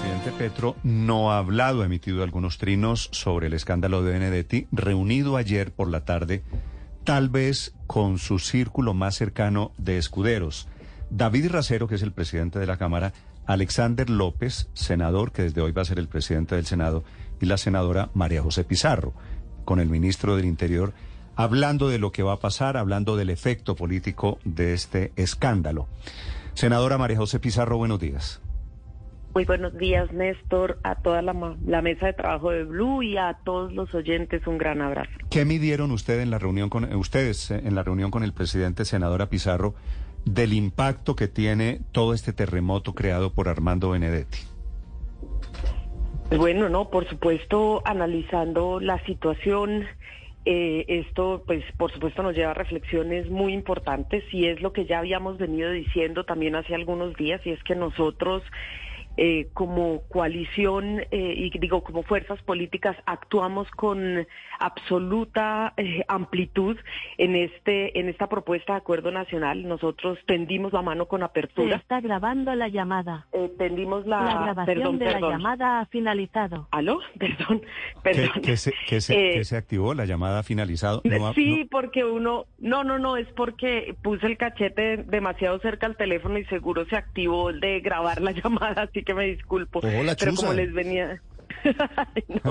presidente Petro no ha hablado, ha emitido algunos trinos sobre el escándalo de Benedetti, reunido ayer por la tarde, tal vez con su círculo más cercano de escuderos. David Racero, que es el presidente de la Cámara, Alexander López, senador, que desde hoy va a ser el presidente del Senado, y la senadora María José Pizarro, con el ministro del Interior, hablando de lo que va a pasar, hablando del efecto político de este escándalo. Senadora María José Pizarro, buenos días. Muy buenos días, Néstor, a toda la, la, mesa de trabajo de Blue y a todos los oyentes un gran abrazo. ¿Qué midieron usted en la reunión con ustedes eh, en la reunión con el presidente senadora Pizarro del impacto que tiene todo este terremoto creado por Armando Benedetti? Bueno, no, por supuesto, analizando la situación, eh, esto, pues, por supuesto, nos lleva a reflexiones muy importantes y es lo que ya habíamos venido diciendo también hace algunos días y es que nosotros eh, como coalición eh, y digo como fuerzas políticas actuamos con absoluta eh, amplitud en este en esta propuesta de acuerdo nacional. Nosotros tendimos la mano con apertura. Se está grabando la llamada. tendimos la, la grabación de la llamada ha finalizado. ¿Aló? Perdón, perdón. ¿Qué, se, qué se, se, activó? ¿La llamada ha finalizado? sí, porque uno... No, no, no, es porque puse el cachete demasiado cerca al teléfono y seguro se activó el de grabar la llamada, así que me disculpo. pero como les venía...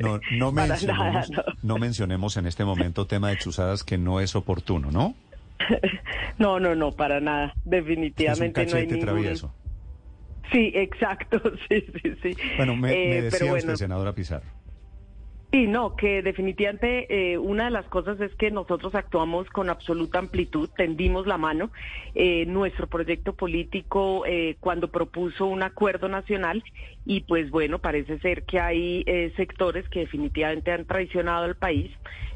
no, no, mencionemos, no. mencionemos en este momento tema de chuzadas que no es oportuno, ¿no? no, no, no, para nada. Definitivamente no hay ningún... travieso. Sí, exacto, sí, sí, sí. Bueno, me, eh, decía usted, senadora Pizarro. Sí, no, que definitivamente eh, una de las cosas es que nosotros actuamos con absoluta amplitud, tendimos la mano. Eh, nuestro proyecto político eh, cuando propuso un acuerdo nacional y pues bueno, parece ser que hay sectores que definitivamente han traicionado al país.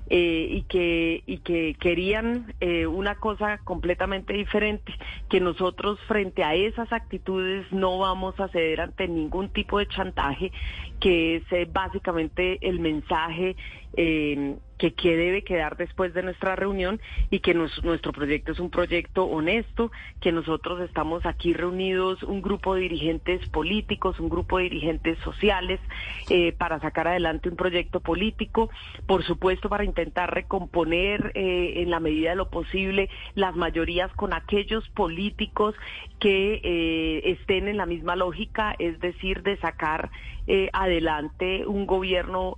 Y que y que querían una cosa completamente diferente que nosotros frente a esas actitudes no vamos a ceder ante ningún tipo de chantaje que es básicamente el mensaje eh, que, que, debe quedar después de nuestra reunión y que nuestro proyecto es un proyecto honesto, que nosotros estamos aquí reunidos, un grupo de dirigentes políticos, un grupo de dirigentes sociales, eh, para sacar adelante un proyecto político, por supuesto para intentar recomponer eh, en la medida de lo posible las mayorías con aquellos políticos que eh, estén en la misma lógica, es decir, de sacar adelante un gobierno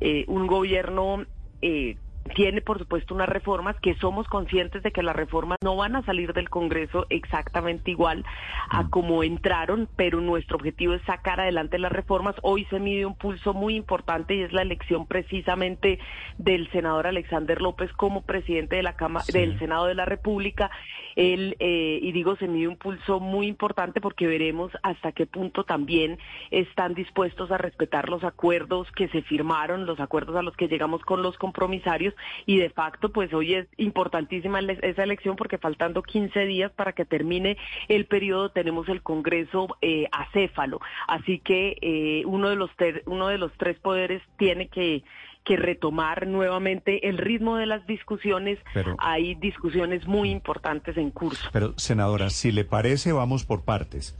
eh, un gobierno eh, tiene, por supuesto, unas reformas que somos conscientes de que las reformas no van a salir del Congreso exactamente igual a mm. como entraron, pero nuestro objetivo es sacar adelante las reformas. Hoy se mide un pulso muy importante y es la elección precisamente del senador Alexander López como presidente de la Cámara del Senado de la República él, eh, y digo, se mide un pulso muy importante porque veremos hasta qué punto también están dispuestos a respetar los acuerdos que se firmaron, los acuerdos a los que llegamos con los compromisarios y de facto, pues hoy es importantísima esa elección porque faltando 15 días para que termine el periodo tenemos el Congreso eh, acéfalo. Así que eh, uno, de los uno de los tres poderes tiene que que retomar nuevamente el ritmo de las discusiones. Hay discusiones muy importantes en curso. Pero, senadora, si le parece, vamos por partes.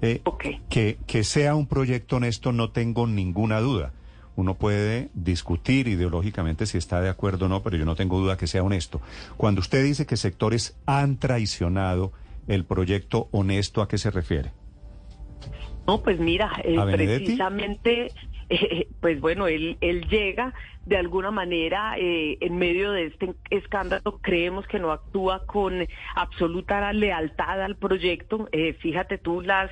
Eh, que, que sea un proyecto honesto no tengo ninguna duda. Uno puede discutir ideológicamente si está de acuerdo o no, pero yo no tengo duda que sea honesto. Cuando usted dice que sectores han traicionado el proyecto honesto, ¿a qué se refiere? No, pues mira, eh, precisamente eh, pues bueno, él, él llega de alguna manera eh, en medio de este escándalo, creemos que no actúa con absoluta lealtad al proyecto. Eh, fíjate tú las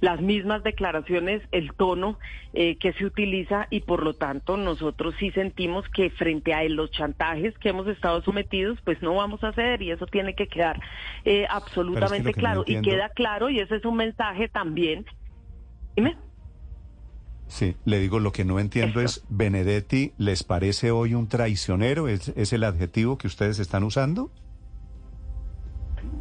las mismas declaraciones, el tono que se utiliza y por lo tanto nosotros sí sentimos que frente a los chantajes que hemos estado sometidos, pues no vamos a ceder y eso tiene que quedar absolutamente claro. y queda claro y ese es un mensaje también. Dime. Sí, le digo, lo que no entiendo es, ¿Benedetti les parece hoy un traicionero? ¿Es, ¿Es, el adjetivo que ustedes están usando?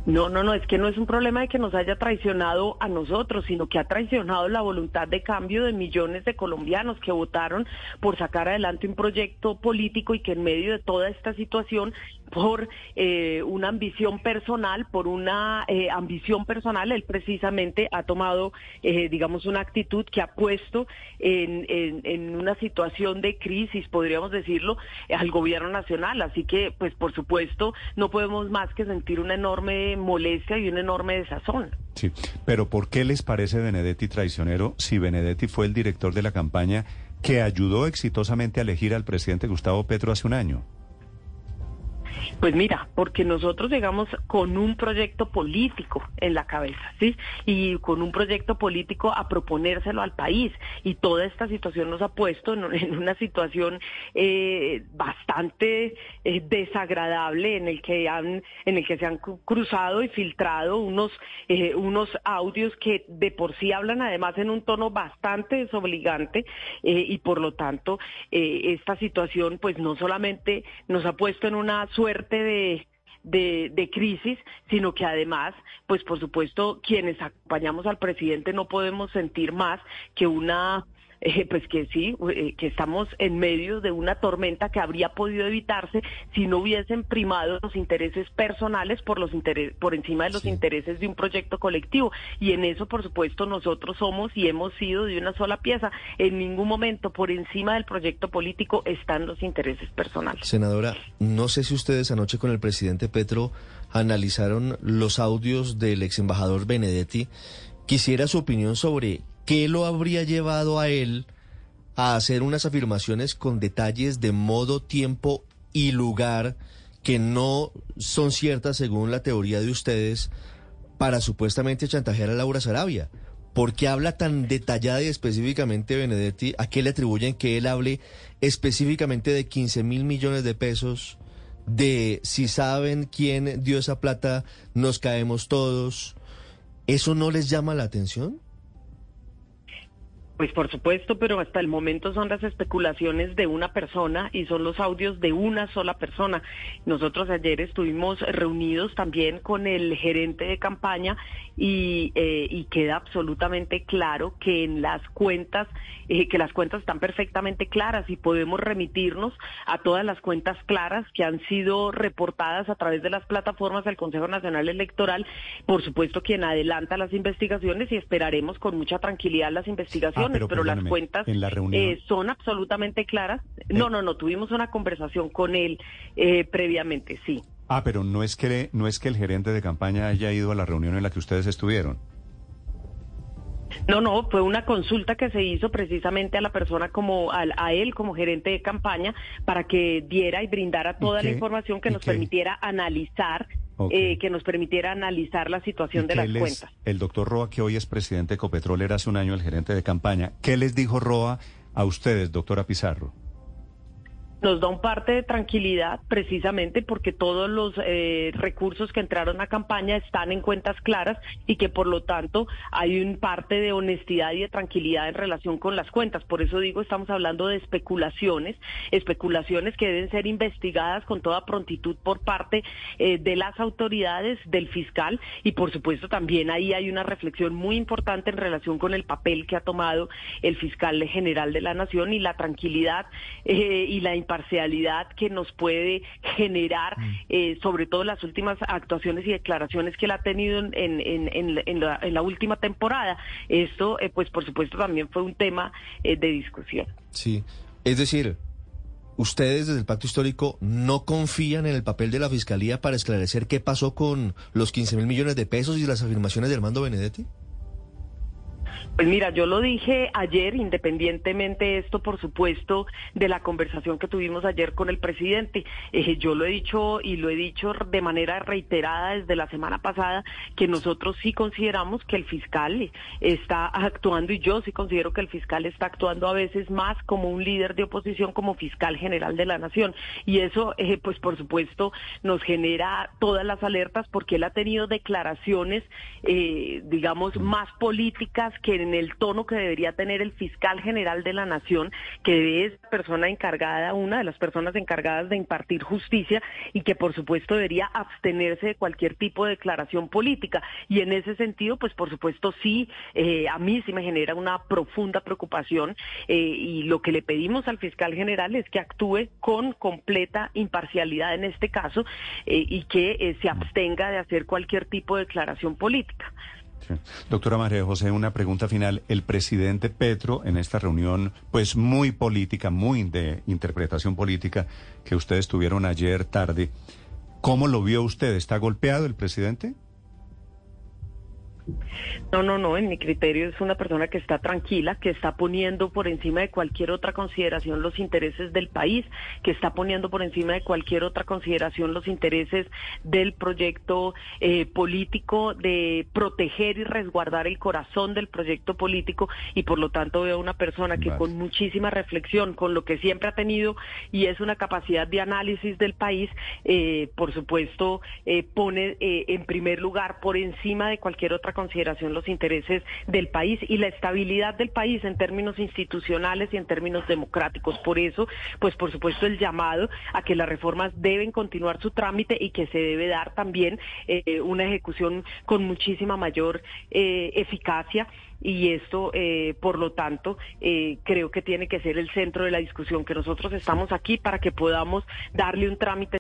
No, no, no, es que no es un problema de que nos haya traicionado a nosotros, sino que ha traicionado la voluntad de cambio de millones de colombianos que votaron por sacar adelante un proyecto político y que en medio de toda esta situación por eh, una ambición personal, por una eh, ambición personal, él precisamente ha tomado, eh, digamos, una actitud que ha puesto en, en, una situación de crisis, podríamos decirlo, al gobierno nacional. Así que, pues, por supuesto, no podemos más que sentir una enorme molestia y un enorme desazón. Sí, pero ¿por qué les parece Benedetti traicionero si Benedetti fue el director de la campaña que ayudó exitosamente a elegir al presidente Gustavo Petro hace un año? Pues mira, porque nosotros llegamos con un proyecto político en la cabeza, ¿sí? Y con un proyecto político a proponérselo al país. Y toda esta situación nos ha puesto en, una situación eh, bastante eh, desagradable en el que han, en el que se han cruzado y filtrado unos, eh, unos audios que de por sí hablan además en un tono bastante desobligante y por lo tanto esta situación pues no solamente nos ha puesto en una suerte de, de, crisis, sino que además, pues por supuesto, quienes acompañamos al presidente no podemos sentir más que una eh, pues que sí, eh, que estamos en medio de una tormenta que habría podido evitarse si no hubiesen primado los intereses personales por los por encima de los intereses de un proyecto colectivo. Y en eso, por supuesto, nosotros somos y hemos sido de una sola pieza. En ningún momento por encima del proyecto político están los intereses personales. Senadora, no sé si ustedes anoche con el presidente Petro analizaron los audios del ex embajador Benedetti. Quisiera su opinión sobre ¿qué lo habría llevado a él a hacer unas afirmaciones con detalles de modo, tiempo y lugar que no son ciertas según la teoría de ustedes para supuestamente chantajear a Laura Sarabia? ¿Por qué habla tan detallada y específicamente Benedetti? ¿A qué le atribuyen que él hable específicamente de 15 mil millones de pesos? De si saben quién dio esa plata, nos caemos todos. ¿Eso no les llama la atención? Pues por supuesto, pero hasta el momento son las especulaciones de una persona y son los audios de una sola persona. Nosotros ayer estuvimos reunidos también con el gerente de campaña y, eh, queda absolutamente claro que en las cuentas, eh, que las cuentas están perfectamente claras y podemos remitirnos a todas las cuentas claras que han sido reportadas a través de las plataformas del Consejo Nacional Electoral. Por supuesto, quien adelanta las investigaciones y esperaremos con mucha tranquilidad las investigaciones pero, las cuentas eh, son absolutamente claras. No, no, no, tuvimos una conversación con él eh, previamente, sí. Ah, pero no es que no es que el gerente de campaña haya ido a la reunión en la que ustedes estuvieron. No, no, fue una consulta que se hizo precisamente a la persona como a, él como gerente de campaña para que diera y brindara toda la información que nos permitiera analizar eh, que nos permitiera analizar la situación de las cuentas. El doctor Roa, que hoy es presidente de Ecopetrol, era hace un año el gerente de campaña. ¿Qué les dijo Roa a ustedes, doctora Pizarro? Nos da un parte de tranquilidad precisamente porque todos los eh, recursos que entraron a campaña están en cuentas claras y que por lo tanto hay un parte de honestidad y de tranquilidad en relación con las cuentas. Por eso digo, estamos hablando de especulaciones, especulaciones que deben ser investigadas con toda prontitud por parte eh, de las autoridades, del fiscal y por supuesto también ahí hay una reflexión muy importante en relación con el papel que ha tomado el fiscal general de la Nación y la tranquilidad eh, y la parcialidad que nos puede generar, mm. eh, sobre todo las últimas actuaciones y declaraciones que él ha tenido en, en, la, última temporada. Esto, eh, pues por supuesto, también fue un tema eh, de discusión. Sí, es decir, ustedes desde el Pacto Histórico no confían en el papel de la Fiscalía para esclarecer qué pasó con los 15 mil millones de pesos y las afirmaciones de Armando Benedetti? Pues mira, yo lo dije ayer, independientemente esto, por supuesto, de la conversación que tuvimos ayer con el presidente. Eh, yo lo he dicho y lo he dicho de manera reiterada desde la semana pasada, que nosotros sí consideramos que el fiscal está actuando y yo sí considero que el fiscal está actuando a veces más como un líder de oposición, como fiscal general de la nación. Y eso, eh, pues por supuesto, nos genera todas las alertas porque él ha tenido declaraciones, eh, digamos, más políticas que en el tono que debería tener el fiscal general de la nación, que es persona encargada, una de las personas encargadas de impartir justicia y que por supuesto debería abstenerse de cualquier tipo de declaración política. Y en ese sentido, pues por supuesto sí, eh, a mí sí me genera una profunda preocupación eh, y lo que le pedimos al fiscal general es que actúe con completa imparcialidad en este caso eh, y que se abstenga de hacer cualquier tipo de declaración política. Doctora María José, una pregunta final. El presidente Petro, en esta reunión, pues muy política, muy de interpretación política, que ustedes tuvieron ayer tarde, ¿cómo lo vio usted? ¿Está golpeado el presidente? No, no, no, en mi criterio es una persona que está tranquila, que está poniendo por encima de cualquier otra consideración los intereses del país, que está poniendo por encima de cualquier otra consideración los intereses del proyecto eh, político, de proteger y resguardar el corazón del proyecto político y por lo tanto veo una persona que con muchísima reflexión, con lo que siempre ha tenido y es una capacidad de análisis del país, eh, por supuesto eh, pone en primer lugar por encima de cualquier otra consideración los intereses del país y la estabilidad del país en términos institucionales y en términos democráticos. Por eso, pues por supuesto el llamado a que las reformas deben continuar su trámite y que se debe dar también eh, una ejecución con muchísima mayor eh, eficacia y esto, eh, por lo tanto, creo que tiene que ser el centro de la discusión, que nosotros estamos aquí para que podamos darle un trámite